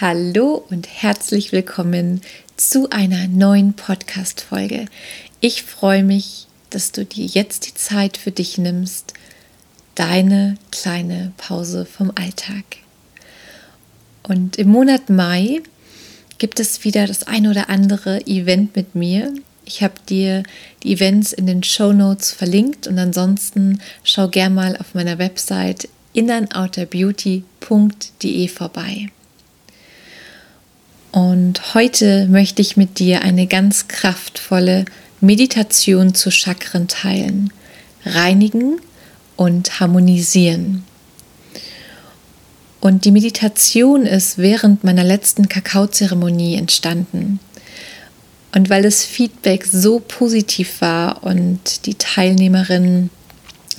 Hallo und herzlich willkommen zu einer neuen Podcast-Folge. Ich freue mich, dass du dir jetzt die Zeit für dich nimmst, deine kleine Pause vom Alltag. Und im Monat Mai gibt es wieder das ein oder andere Event mit mir. Ich habe dir die Events in den Show Notes verlinkt und ansonsten schau gern mal auf meiner Website innernouterbeauty.de vorbei. Und heute möchte ich mit dir eine ganz kraftvolle Meditation zu Chakren teilen, reinigen und harmonisieren. Und die Meditation ist während meiner letzten Kakaozeremonie entstanden. Und weil das Feedback so positiv war und die Teilnehmerinnen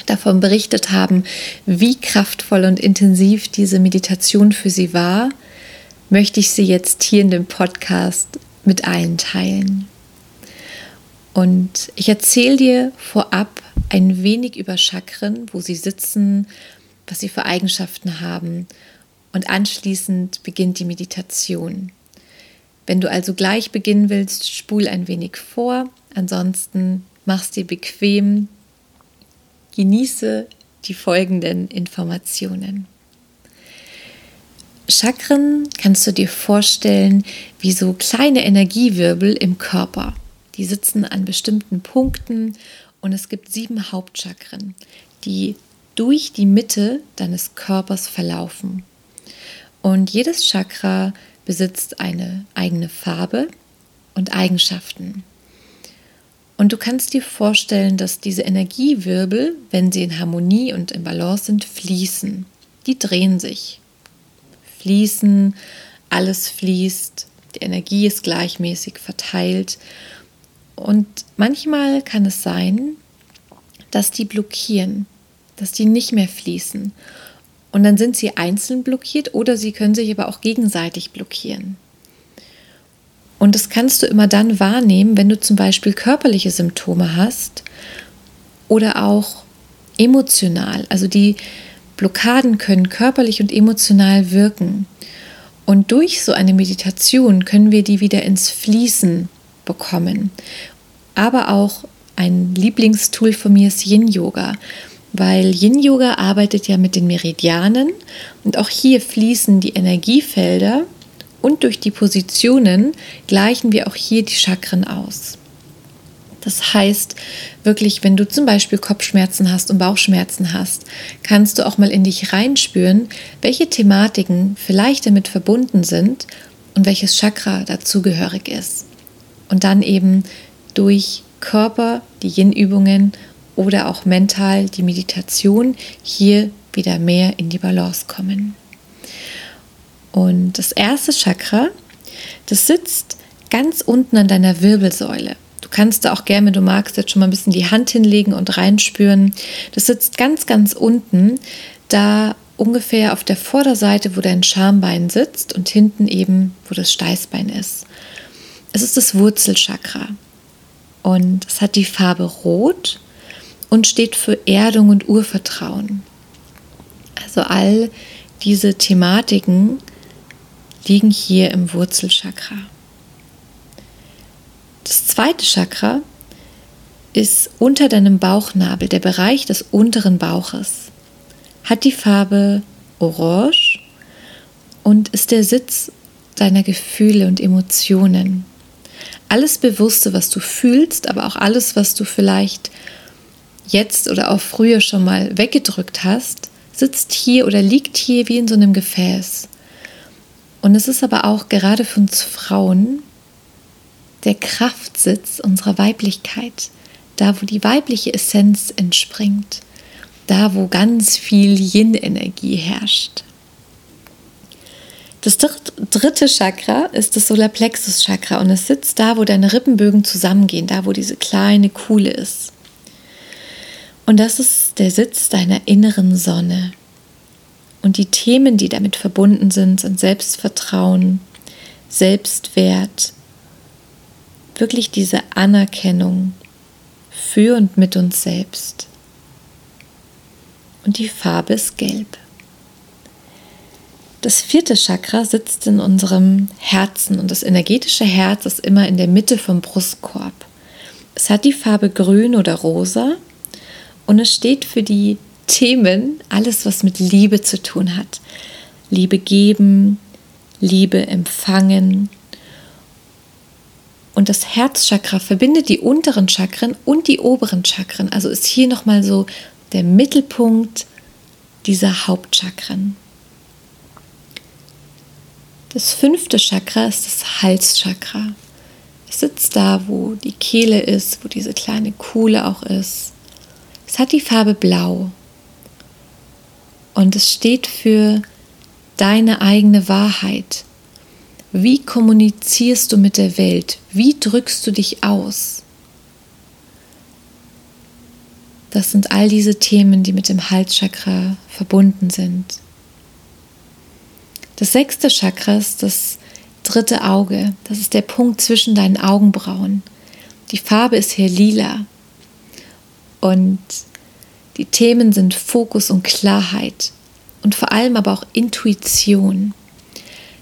davon berichtet haben, wie kraftvoll und intensiv diese Meditation für sie war, möchte ich sie jetzt hier in dem Podcast mit allen teilen. Und ich erzähle dir vorab ein wenig über Chakren, wo sie sitzen, was sie für Eigenschaften haben. Und anschließend beginnt die Meditation. Wenn du also gleich beginnen willst, spul ein wenig vor. Ansonsten mach's dir bequem. Genieße die folgenden Informationen. Chakren kannst du dir vorstellen wie so kleine Energiewirbel im Körper. Die sitzen an bestimmten Punkten und es gibt sieben Hauptchakren, die durch die Mitte deines Körpers verlaufen. Und jedes Chakra besitzt eine eigene Farbe und Eigenschaften. Und du kannst dir vorstellen, dass diese Energiewirbel, wenn sie in Harmonie und im Balance sind, fließen. Die drehen sich fließen, alles fließt, die Energie ist gleichmäßig verteilt. Und manchmal kann es sein, dass die blockieren, dass die nicht mehr fließen. Und dann sind sie einzeln blockiert oder sie können sich aber auch gegenseitig blockieren. Und das kannst du immer dann wahrnehmen, wenn du zum Beispiel körperliche Symptome hast oder auch emotional. Also die Blockaden können körperlich und emotional wirken. Und durch so eine Meditation können wir die wieder ins Fließen bekommen. Aber auch ein Lieblingstool von mir ist Yin Yoga, weil Yin Yoga arbeitet ja mit den Meridianen und auch hier fließen die Energiefelder und durch die Positionen gleichen wir auch hier die Chakren aus. Das heißt, wirklich, wenn du zum Beispiel Kopfschmerzen hast und Bauchschmerzen hast, kannst du auch mal in dich reinspüren, welche Thematiken vielleicht damit verbunden sind und welches Chakra dazugehörig ist. Und dann eben durch Körper, die Yin-Übungen oder auch mental die Meditation hier wieder mehr in die Balance kommen. Und das erste Chakra, das sitzt ganz unten an deiner Wirbelsäule kannst du auch gerne, wenn du magst, jetzt schon mal ein bisschen die Hand hinlegen und reinspüren. Das sitzt ganz, ganz unten, da ungefähr auf der Vorderseite, wo dein Schambein sitzt und hinten eben, wo das Steißbein ist. Es ist das Wurzelchakra und es hat die Farbe Rot und steht für Erdung und Urvertrauen. Also all diese Thematiken liegen hier im Wurzelchakra. Das zweite Chakra ist unter deinem Bauchnabel, der Bereich des unteren Bauches. Hat die Farbe Orange und ist der Sitz deiner Gefühle und Emotionen. Alles Bewusste, was du fühlst, aber auch alles, was du vielleicht jetzt oder auch früher schon mal weggedrückt hast, sitzt hier oder liegt hier wie in so einem Gefäß. Und es ist aber auch gerade für uns Frauen der Kraftsitz unserer Weiblichkeit, da wo die weibliche Essenz entspringt, da wo ganz viel Yin-Energie herrscht. Das dritte Chakra ist das Solarplexus Chakra und es sitzt da, wo deine Rippenbögen zusammengehen, da, wo diese kleine Kuhle ist. Und das ist der Sitz deiner inneren Sonne. Und die Themen, die damit verbunden sind, sind Selbstvertrauen, Selbstwert, wirklich diese Anerkennung für und mit uns selbst. Und die Farbe ist gelb. Das vierte Chakra sitzt in unserem Herzen und das energetische Herz ist immer in der Mitte vom Brustkorb. Es hat die Farbe grün oder rosa und es steht für die Themen, alles was mit Liebe zu tun hat. Liebe geben, Liebe empfangen. Und das Herzchakra verbindet die unteren Chakren und die oberen Chakren. Also ist hier nochmal so der Mittelpunkt dieser Hauptchakren. Das fünfte Chakra ist das Halschakra. Es sitzt da, wo die Kehle ist, wo diese kleine Kuhle auch ist. Es hat die Farbe Blau. Und es steht für deine eigene Wahrheit. Wie kommunizierst du mit der Welt? Wie drückst du dich aus? Das sind all diese Themen, die mit dem Halschakra verbunden sind. Das sechste Chakra ist das dritte Auge. Das ist der Punkt zwischen deinen Augenbrauen. Die Farbe ist hier lila. Und die Themen sind Fokus und Klarheit. Und vor allem aber auch Intuition.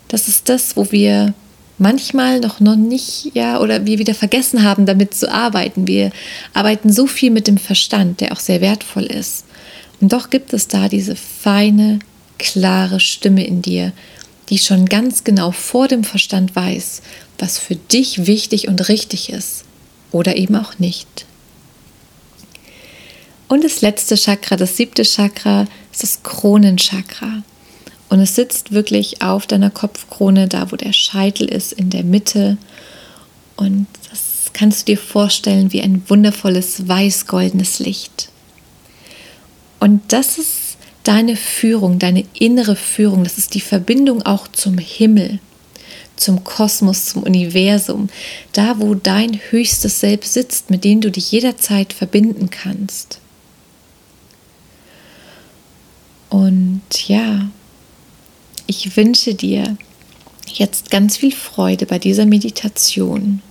Das ist das, wo wir manchmal noch, noch nicht, ja, oder wir wieder vergessen haben, damit zu arbeiten. Wir arbeiten so viel mit dem Verstand, der auch sehr wertvoll ist. Und doch gibt es da diese feine klare Stimme in dir, die schon ganz genau vor dem Verstand weiß, was für dich wichtig und richtig ist oder eben auch nicht. Und das letzte Chakra, das siebte Chakra, ist das Kronenchakra. Und es sitzt wirklich auf deiner Kopfkrone, da wo der Scheitel ist, in der Mitte. Und das kannst du dir vorstellen wie ein wundervolles weiß-goldenes Licht. Und das ist deine Führung, deine innere Führung, das ist die Verbindung auch zum Himmel, zum Kosmos, zum Universum, da wo dein höchstes Selbst sitzt, mit dem du dich jederzeit verbinden kannst. Und ja, ich wünsche dir jetzt ganz viel Freude bei dieser Meditation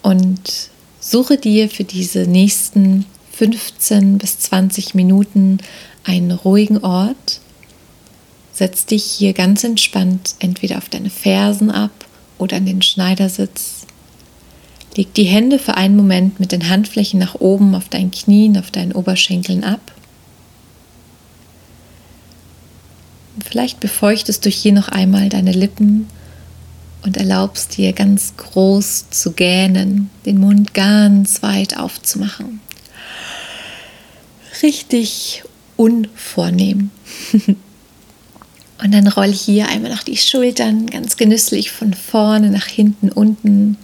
und suche dir für diese nächsten 15 bis 20 Minuten einen ruhigen Ort. Setz dich hier ganz entspannt entweder auf deine Fersen ab oder an den Schneidersitz. Leg die Hände für einen Moment mit den Handflächen nach oben auf deinen Knien, auf deinen Oberschenkeln ab. Vielleicht befeuchtest du hier noch einmal deine Lippen und erlaubst dir ganz groß zu gähnen, den Mund ganz weit aufzumachen. Richtig unvornehm. Und dann roll hier einmal noch die Schultern ganz genüsslich von vorne nach hinten unten.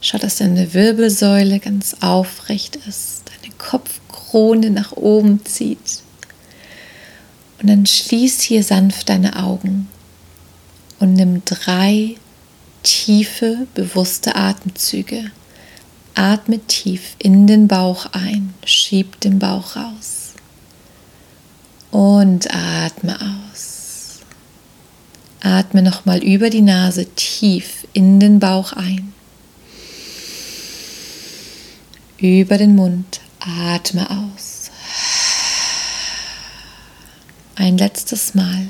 Schau, dass deine Wirbelsäule ganz aufrecht ist, deine Kopfkrone nach oben zieht. Und dann schließ hier sanft deine Augen und nimm drei tiefe, bewusste Atemzüge. Atme tief in den Bauch ein, schieb den Bauch raus und atme aus. Atme nochmal über die Nase tief in den Bauch ein. Über den Mund atme aus. Ein letztes Mal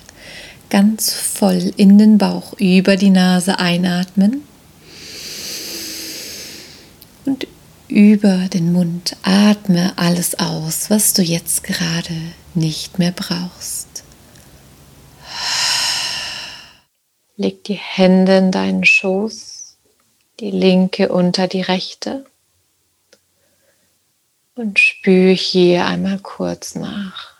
ganz voll in den Bauch über die Nase einatmen und über den Mund atme alles aus, was du jetzt gerade nicht mehr brauchst. Leg die Hände in deinen Schoß, die linke unter die rechte und spüre hier einmal kurz nach.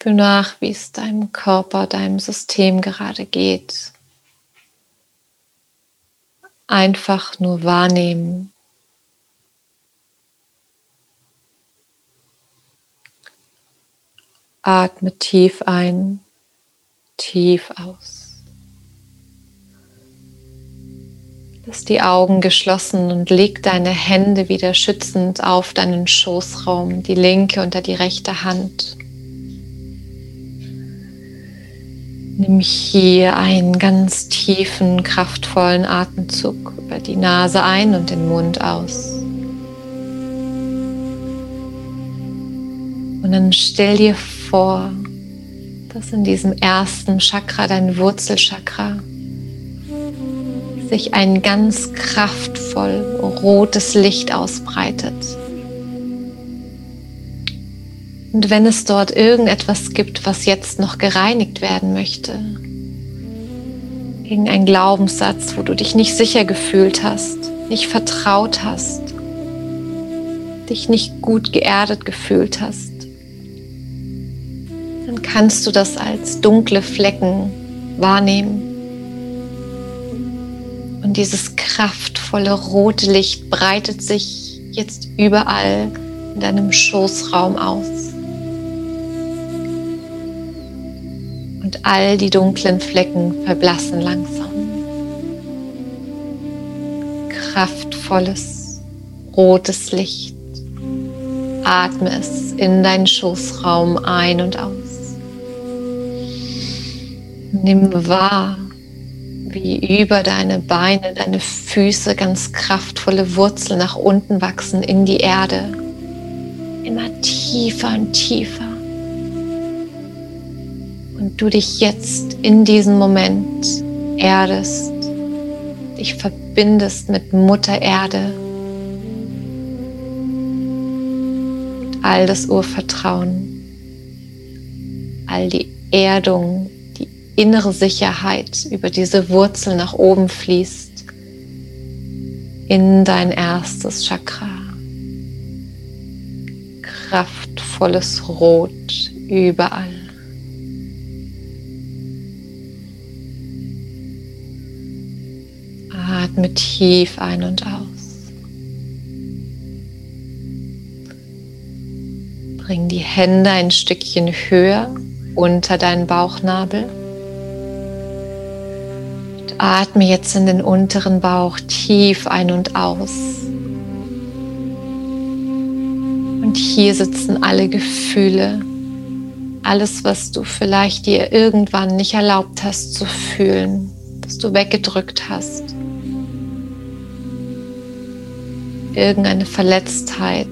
Spür nach, wie es deinem Körper, deinem System gerade geht einfach nur wahrnehmen. Atme tief ein, tief aus. Lass die Augen geschlossen und leg deine Hände wieder schützend auf deinen Schoßraum, die linke unter die rechte Hand. Nimm hier einen ganz tiefen, kraftvollen Atemzug über die Nase ein und den Mund aus. Und dann stell dir vor, dass in diesem ersten Chakra, dein Wurzelchakra, sich ein ganz kraftvoll rotes Licht ausbreitet. Und wenn es dort irgendetwas gibt, was jetzt noch gereinigt werden möchte, irgendein Glaubenssatz, wo du dich nicht sicher gefühlt hast, nicht vertraut hast, dich nicht gut geerdet gefühlt hast, dann kannst du das als dunkle Flecken wahrnehmen. Und dieses kraftvolle rote Licht breitet sich jetzt überall in deinem Schoßraum aus. Und all die dunklen Flecken verblassen langsam. Kraftvolles rotes Licht. Atme es in deinen Schoßraum ein und aus. Nimm wahr, wie über deine Beine, deine Füße ganz kraftvolle Wurzeln nach unten wachsen in die Erde. Immer tiefer und tiefer. Du dich jetzt in diesem Moment erdest, dich verbindest mit Mutter Erde. Und all das Urvertrauen, all die Erdung innere Sicherheit über diese Wurzel nach oben fließt in dein erstes Chakra. Kraftvolles Rot überall. Atme tief ein und aus. Bring die Hände ein Stückchen höher unter deinen Bauchnabel. Atme jetzt in den unteren Bauch tief ein und aus. Und hier sitzen alle Gefühle, alles, was du vielleicht dir irgendwann nicht erlaubt hast zu fühlen, was du weggedrückt hast. Irgendeine Verletztheit,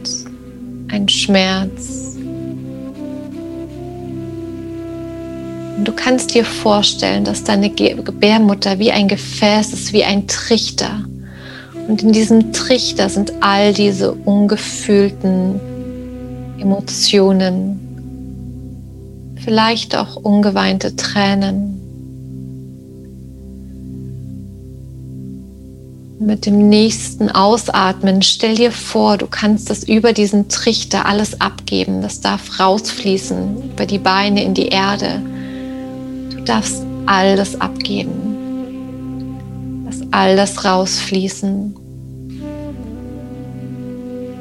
ein Schmerz, Und du kannst dir vorstellen, dass deine Gebärmutter wie ein Gefäß ist, wie ein Trichter. Und in diesem Trichter sind all diese ungefühlten Emotionen, vielleicht auch ungeweinte Tränen. Mit dem nächsten Ausatmen stell dir vor, du kannst das über diesen Trichter alles abgeben. Das darf rausfließen über die Beine in die Erde darfst all das abgeben. Lass all das rausfließen.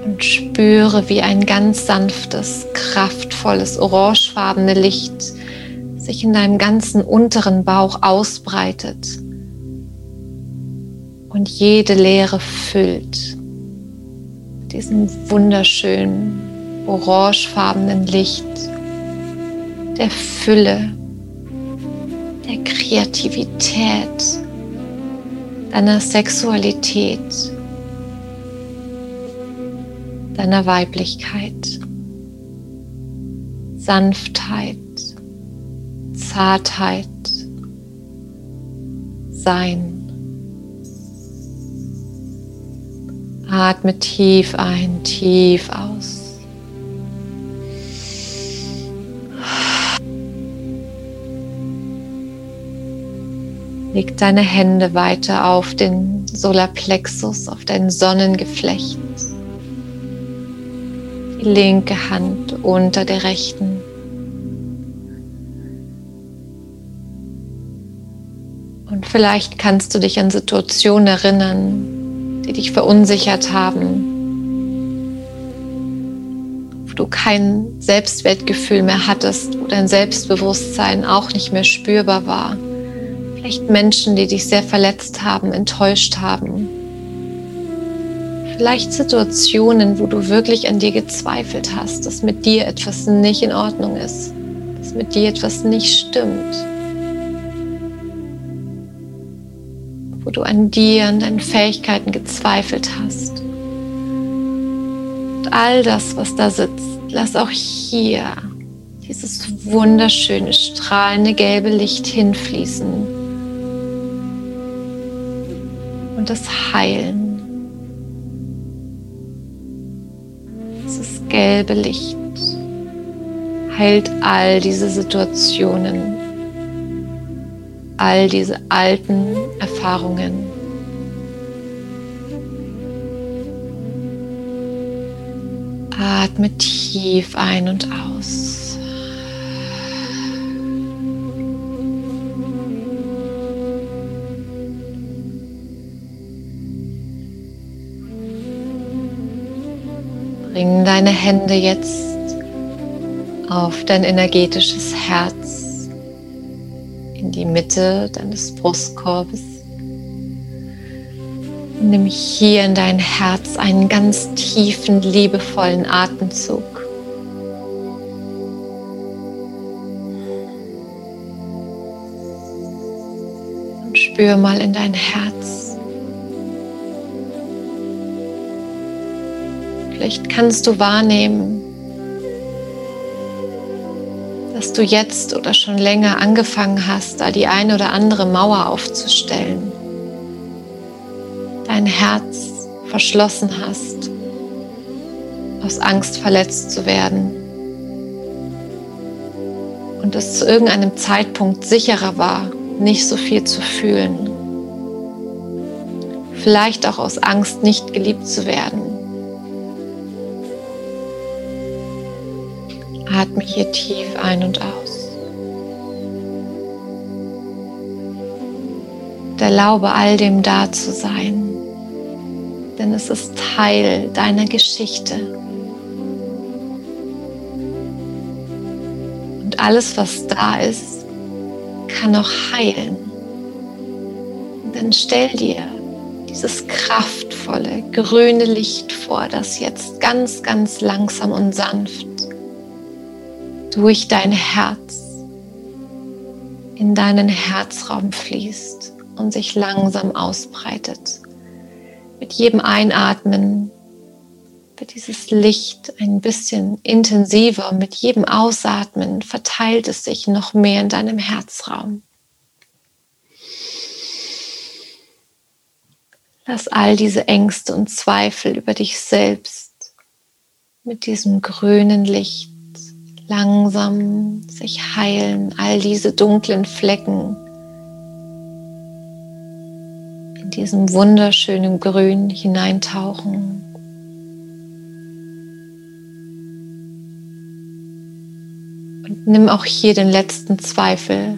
Und spüre, wie ein ganz sanftes, kraftvolles, orangefarbene Licht sich in deinem ganzen unteren Bauch ausbreitet und jede Leere füllt. Diesem wunderschönen, orangefarbenen Licht der Fülle, der Kreativität, deiner Sexualität, deiner Weiblichkeit, Sanftheit, Zartheit, Sein. Atme tief ein, tief aus. Leg deine Hände weiter auf den Solarplexus, auf dein Sonnengeflecht. Die linke Hand unter der rechten. Und vielleicht kannst du dich an Situationen erinnern, die dich verunsichert haben, du kein Selbstwertgefühl mehr hattest, wo dein Selbstbewusstsein auch nicht mehr spürbar war. Vielleicht Menschen, die dich sehr verletzt haben, enttäuscht haben. Vielleicht Situationen, wo du wirklich an dir gezweifelt hast, dass mit dir etwas nicht in Ordnung ist, dass mit dir etwas nicht stimmt. Du an dir, an deinen Fähigkeiten gezweifelt hast all das, was da sitzt, lass auch hier dieses wunderschöne, strahlende gelbe Licht hinfließen. Und das Heilen. Dieses gelbe Licht heilt all diese Situationen, all diese alten Erfahrungen. Atme tief ein und aus. Bring deine Hände jetzt auf dein energetisches Herz die Mitte deines Brustkorbes. Nimm hier in dein Herz einen ganz tiefen, liebevollen Atemzug. Und spür mal in dein Herz. Vielleicht kannst du wahrnehmen, dass du jetzt oder schon länger angefangen hast, da die eine oder andere Mauer aufzustellen dein Herz verschlossen hast, aus Angst verletzt zu werden und es zu irgendeinem Zeitpunkt sicherer war, nicht so viel zu fühlen. Vielleicht auch aus Angst, nicht geliebt zu werden. Atme hier tief ein und aus. Und erlaube all dem da zu sein denn es ist Teil deiner Geschichte. Und alles, was da ist, kann auch heilen. dann stell dir dieses kraftvolle, grüne Licht vor, das jetzt ganz, ganz langsam und sanft durch dein Herz in deinen Herzraum fließt und sich langsam ausbreitet. Mit jedem Einatmen wird dieses Licht ein bisschen intensiver. Mit jedem Ausatmen verteilt es sich noch mehr in deinem Herzraum. Lass all diese Ängste und Zweifel über dich selbst mit diesem grünen Licht langsam sich heilen, all diese dunklen Flecken diesem wunderschönen Grün hineintauchen. Und nimm auch hier den letzten Zweifel,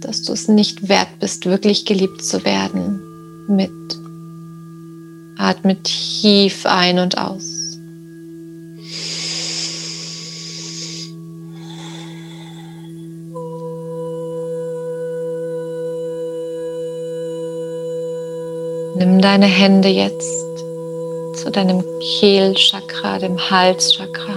dass du es nicht wert bist, wirklich geliebt zu werden, mit. Atme tief ein und aus. Nimm deine Hände jetzt zu deinem Kehlchakra, dem Halschakra.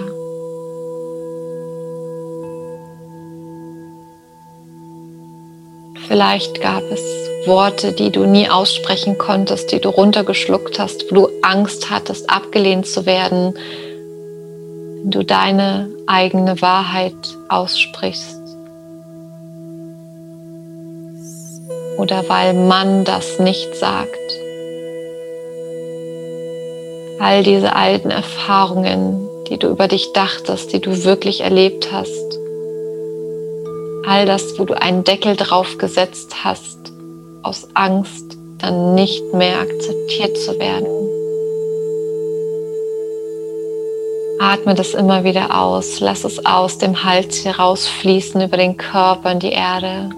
Vielleicht gab es Worte, die du nie aussprechen konntest, die du runtergeschluckt hast, wo du Angst hattest, abgelehnt zu werden, wenn du deine eigene Wahrheit aussprichst. Oder weil man das nicht sagt all diese alten Erfahrungen, die du über dich dachtest, die du wirklich erlebt hast. All das, wo du einen Deckel drauf gesetzt hast, aus Angst, dann nicht mehr akzeptiert zu werden. Atme das immer wieder aus, lass es aus dem Hals herausfließen über den Körper in die Erde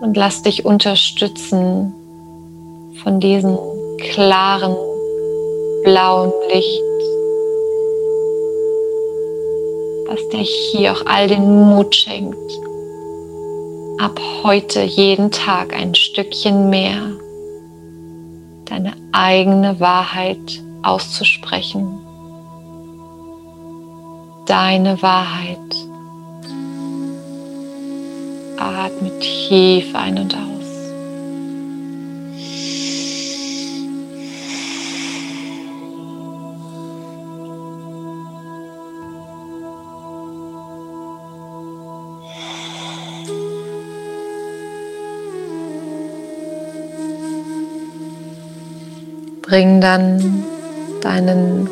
und lass dich unterstützen von diesen klaren blauen Licht, was dir hier auch all den Mut schenkt, ab heute jeden Tag ein Stückchen mehr deine eigene Wahrheit auszusprechen. Deine Wahrheit. Atme tief ein und aus. Bring dann deinen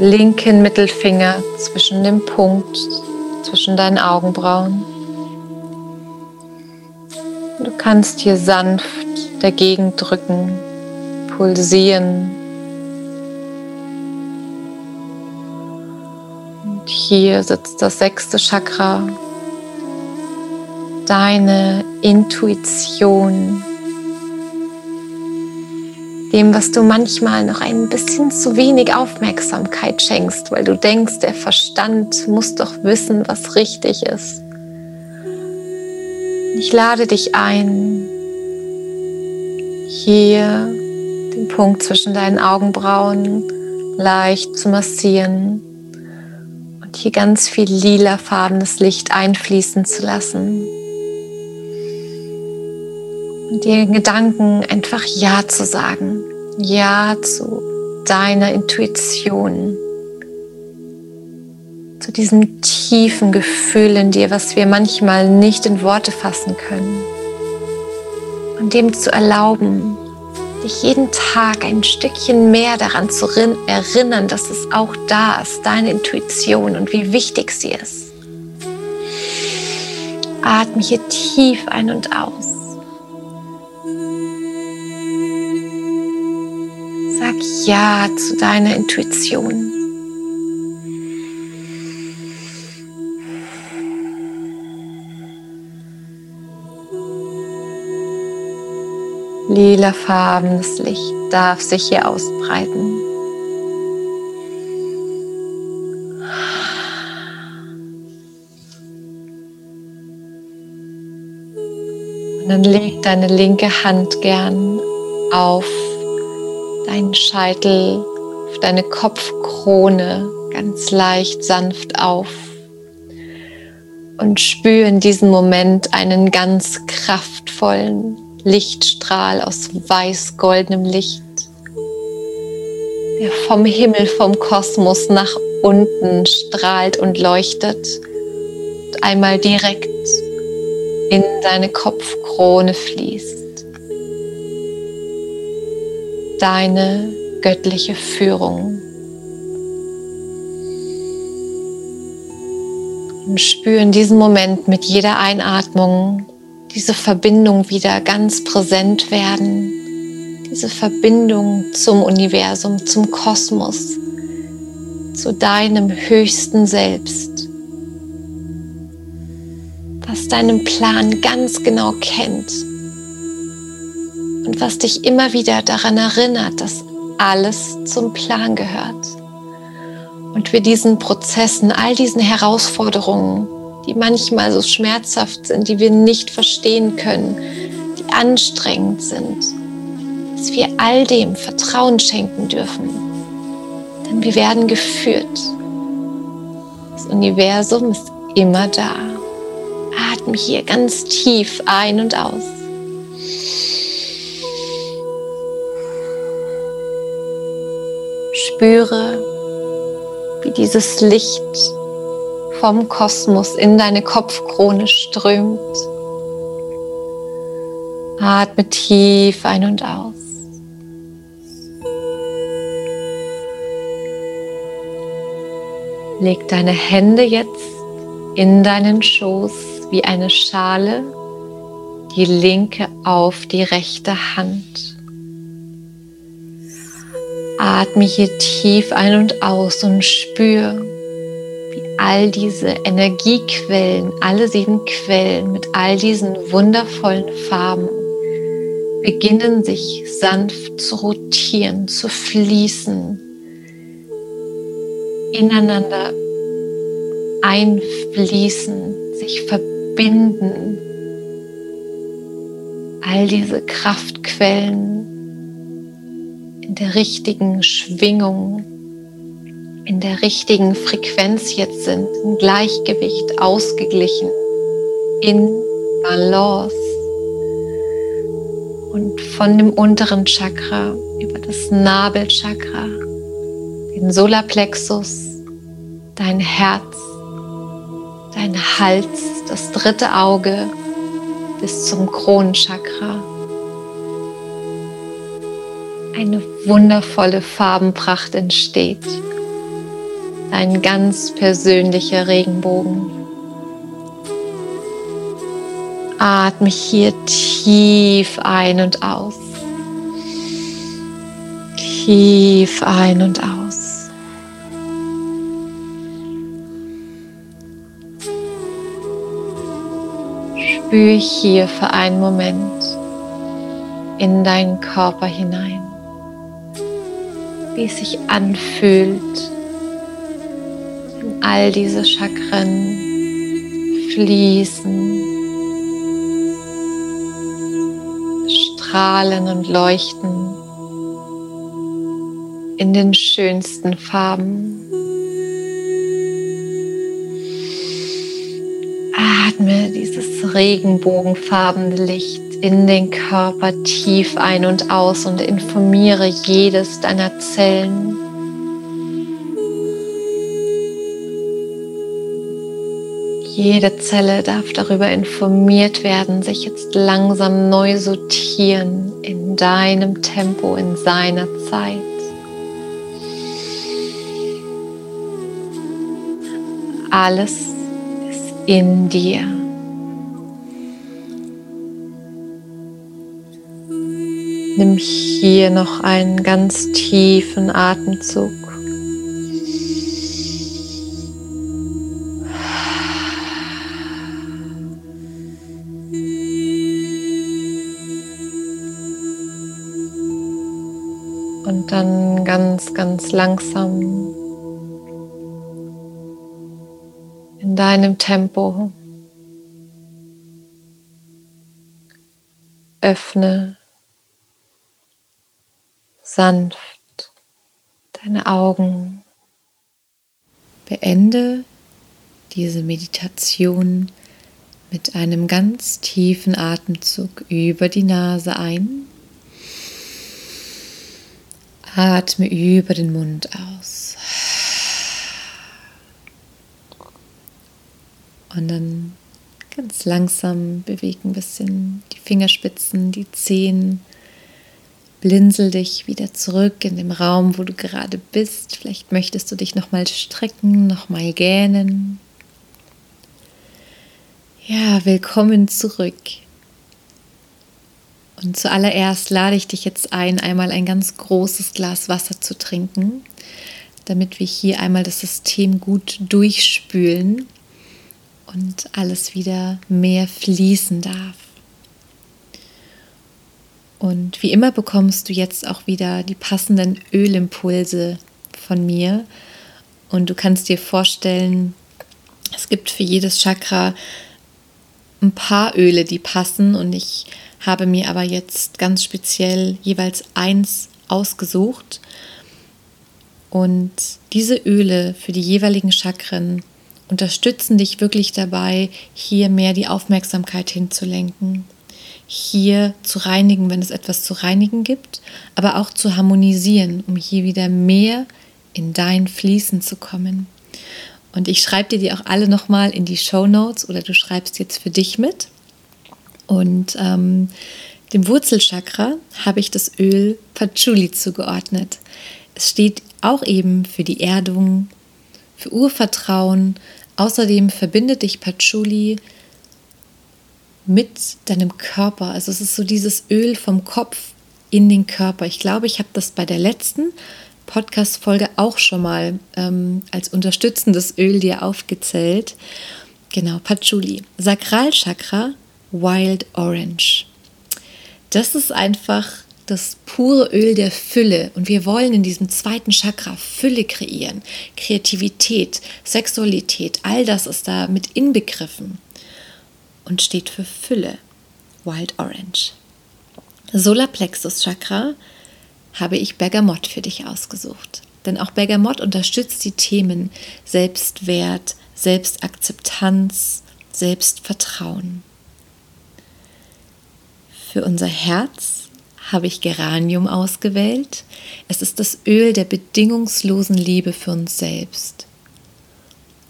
linken Mittelfinger zwischen dem Punkt, zwischen deinen Augenbrauen. Du kannst hier sanft dagegen drücken, pulsieren. Und hier sitzt das sechste Chakra, deine Intuition dem, was du manchmal noch ein bisschen zu wenig Aufmerksamkeit schenkst, weil du denkst, der Verstand muss doch wissen, was richtig ist. Ich lade dich ein, hier den Punkt zwischen deinen Augenbrauen leicht zu massieren und hier ganz viel lilafarbenes Licht einfließen zu lassen und den Gedanken einfach Ja zu sagen. Ja zu deiner Intuition. Zu diesem tiefen Gefühl in dir, was wir manchmal nicht in Worte fassen können. Und dem zu erlauben, dich jeden Tag ein Stückchen mehr daran zu erinnern, dass es auch da ist, deine Intuition und wie wichtig sie ist. Atme hier tief ein und aus. Ja zu deiner Intuition. Lilafarbenes Licht darf sich hier ausbreiten. Und dann leg deine linke Hand gern auf deinen Scheitel, auf deine Kopfkrone ganz leicht sanft auf und spüre in diesem Moment einen ganz kraftvollen Lichtstrahl aus weiß-goldenem Licht, der vom Himmel, vom Kosmos nach unten strahlt und leuchtet und einmal direkt in deine Kopfkrone fließt. Deine göttliche Führung. Und spüre in diesem Moment mit jeder Einatmung diese Verbindung wieder ganz präsent werden. Diese Verbindung zum Universum, zum Kosmos, zu deinem höchsten Selbst, was deinen Plan ganz genau kennt und was dich immer wieder daran erinnert, dass alles zum Plan gehört. Und wir diesen Prozessen, all diesen Herausforderungen, die manchmal so schmerzhaft sind, die wir nicht verstehen können, die anstrengend sind, dass wir all dem Vertrauen schenken dürfen. Denn wir werden geführt. Das Universum ist immer da. Atme hier ganz tief ein und aus. Spüre, wie dieses Licht vom Kosmos in deine Kopfkrone strömt. Atme tief ein und aus. Leg deine Hände jetzt in deinen Schoß wie eine Schale, die linke auf die rechte Hand. Atme hier tief ein und aus und spür, wie all diese Energiequellen, alle sieben Quellen mit all diesen wundervollen Farben beginnen sich sanft zu rotieren, zu fließen, ineinander einfließen, sich verbinden. All diese Kraftquellen in der richtigen Schwingung, in der richtigen Frequenz jetzt sind, im Gleichgewicht, ausgeglichen, in Balance. Und von dem unteren Chakra über das Nabelchakra, den Solarplexus, dein Herz, dein Hals, das dritte Auge bis zum Kronenchakra. Eine wundervolle Farbenpracht entsteht. Ein ganz persönlicher Regenbogen. Atme hier tief ein und aus. Tief ein und aus. Spür hier für einen Moment in deinen Körper hinein, wie es sich anfühlt, wenn all diese Chakren fließen, strahlen und leuchten in den schönsten Farben. Atme dieses regenbogenfarbene Licht in den Körper tief ein und aus und informiere jedes deiner Zellen. Jede Zelle darf darüber informiert werden, sich jetzt langsam neu sortieren in deinem Tempo, in seiner Zeit. Alles ist in dir. Nimm hier noch einen ganz tiefen Atemzug. Und dann ganz, ganz langsam in deinem Tempo. Öffne sanft deine Augen. Beende diese Meditation mit einem ganz tiefen Atemzug über die Nase ein. Atme über den Mund aus. Und dann ganz langsam bewegen ein bisschen die Fingerspitzen, die Zehen. Blinzel dich wieder zurück in dem Raum, wo du gerade bist. Vielleicht möchtest du dich nochmal strecken, nochmal gähnen. Ja, willkommen zurück. Und zuallererst lade ich dich jetzt ein, einmal ein ganz großes Glas Wasser zu trinken, damit wir hier einmal das System gut durchspülen und alles wieder mehr fließen darf. Und wie immer bekommst du jetzt auch wieder die passenden Ölimpulse von mir. Und du kannst dir vorstellen, es gibt für jedes Chakra ein paar Öle, die passen. Und ich habe mir aber jetzt ganz speziell jeweils eins ausgesucht. Und diese Öle für die jeweiligen Chakren unterstützen dich wirklich dabei, hier mehr die Aufmerksamkeit hinzulenken, hier zu reinigen, wenn es etwas zu reinigen gibt, aber auch zu harmonisieren, um hier wieder mehr in dein Fließen zu kommen. Und ich schreibe dir die auch alle nochmal in die Show Notes oder du schreibst jetzt für dich mit. Und ähm, dem Wurzelchakra habe ich das Öl Patchouli zugeordnet. Es steht auch eben für die Erdung, für Urvertrauen. Außerdem verbindet dich Patchouli mit deinem Körper. Also es ist so dieses Öl vom Kopf in den Körper. Ich glaube, ich habe das bei der letzten Podcast-Folge auch schon mal ähm, als unterstützendes Öl dir aufgezählt. Genau, Patchouli. Sakralchakra, Wild Orange. Das ist einfach das pure Öl der Fülle und wir wollen in diesem zweiten Chakra Fülle kreieren. Kreativität, Sexualität, all das ist da mit inbegriffen und steht für Fülle. Wild Orange. Solarplexus Chakra habe ich Bergamott für dich ausgesucht. Denn auch Bergamott unterstützt die Themen Selbstwert, Selbstakzeptanz, Selbstvertrauen. Für unser Herz habe ich Geranium ausgewählt. Es ist das Öl der bedingungslosen Liebe für uns selbst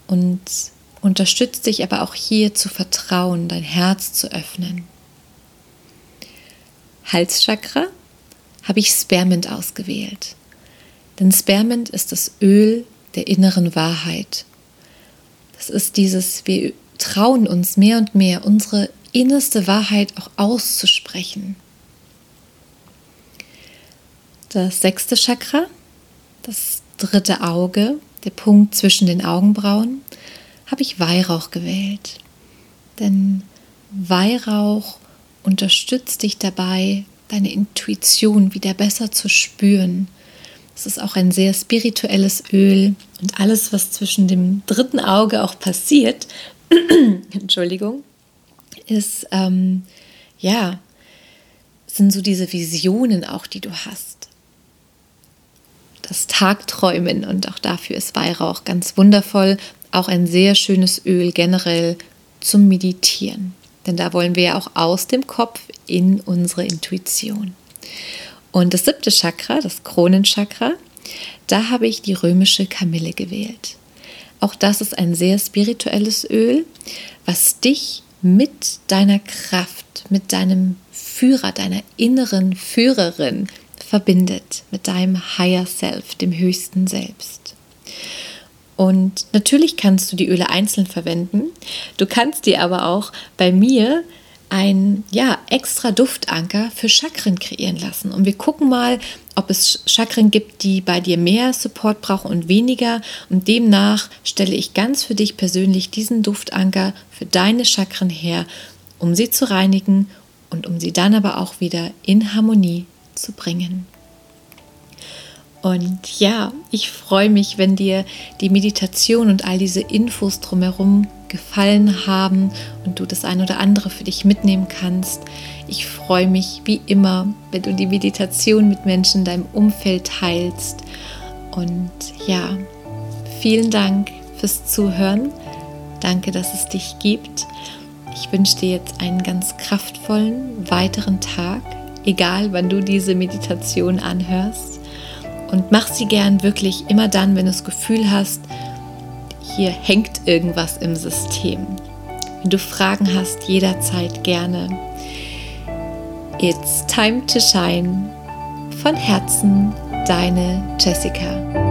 und unterstützt dich aber auch hier zu vertrauen, dein Herz zu öffnen. Halschakra habe ich Spermint ausgewählt. Denn Spermint ist das Öl der inneren Wahrheit. Das ist dieses, wir trauen uns mehr und mehr, unsere innerste Wahrheit auch auszusprechen. Das sechste Chakra, das dritte Auge, der Punkt zwischen den Augenbrauen, habe ich Weihrauch gewählt. Denn Weihrauch unterstützt dich dabei, deine Intuition wieder besser zu spüren. Es ist auch ein sehr spirituelles Öl und alles, was zwischen dem dritten Auge auch passiert, Entschuldigung, ist ähm, ja, sind so diese Visionen auch, die du hast. Das Tagträumen und auch dafür ist Weihrauch ganz wundervoll. Auch ein sehr schönes Öl generell zum Meditieren. Denn da wollen wir ja auch aus dem Kopf in unsere Intuition. Und das siebte Chakra, das Kronenchakra, da habe ich die römische Kamille gewählt. Auch das ist ein sehr spirituelles Öl, was dich mit deiner Kraft, mit deinem Führer, deiner inneren Führerin verbindet, mit deinem Higher Self, dem höchsten Selbst. Und natürlich kannst du die Öle einzeln verwenden. Du kannst die aber auch bei mir ein ja, extra Duftanker für Chakren kreieren lassen. Und wir gucken mal, ob es Chakren gibt, die bei dir mehr Support brauchen und weniger. Und demnach stelle ich ganz für dich persönlich diesen Duftanker für deine Chakren her, um sie zu reinigen und um sie dann aber auch wieder in Harmonie zu bringen. Und ja, ich freue mich, wenn dir die Meditation und all diese Infos drumherum gefallen haben und du das ein oder andere für dich mitnehmen kannst. Ich freue mich wie immer, wenn du die Meditation mit Menschen in deinem Umfeld teilst. Und ja, vielen Dank fürs Zuhören. Danke, dass es dich gibt. Ich wünsche dir jetzt einen ganz kraftvollen weiteren Tag, egal wann du diese Meditation anhörst. Und mach sie gern wirklich immer dann, wenn du das Gefühl hast, hier hängt irgendwas im System. Wenn du Fragen hast, jederzeit gerne. It's time to shine. Von Herzen, deine Jessica.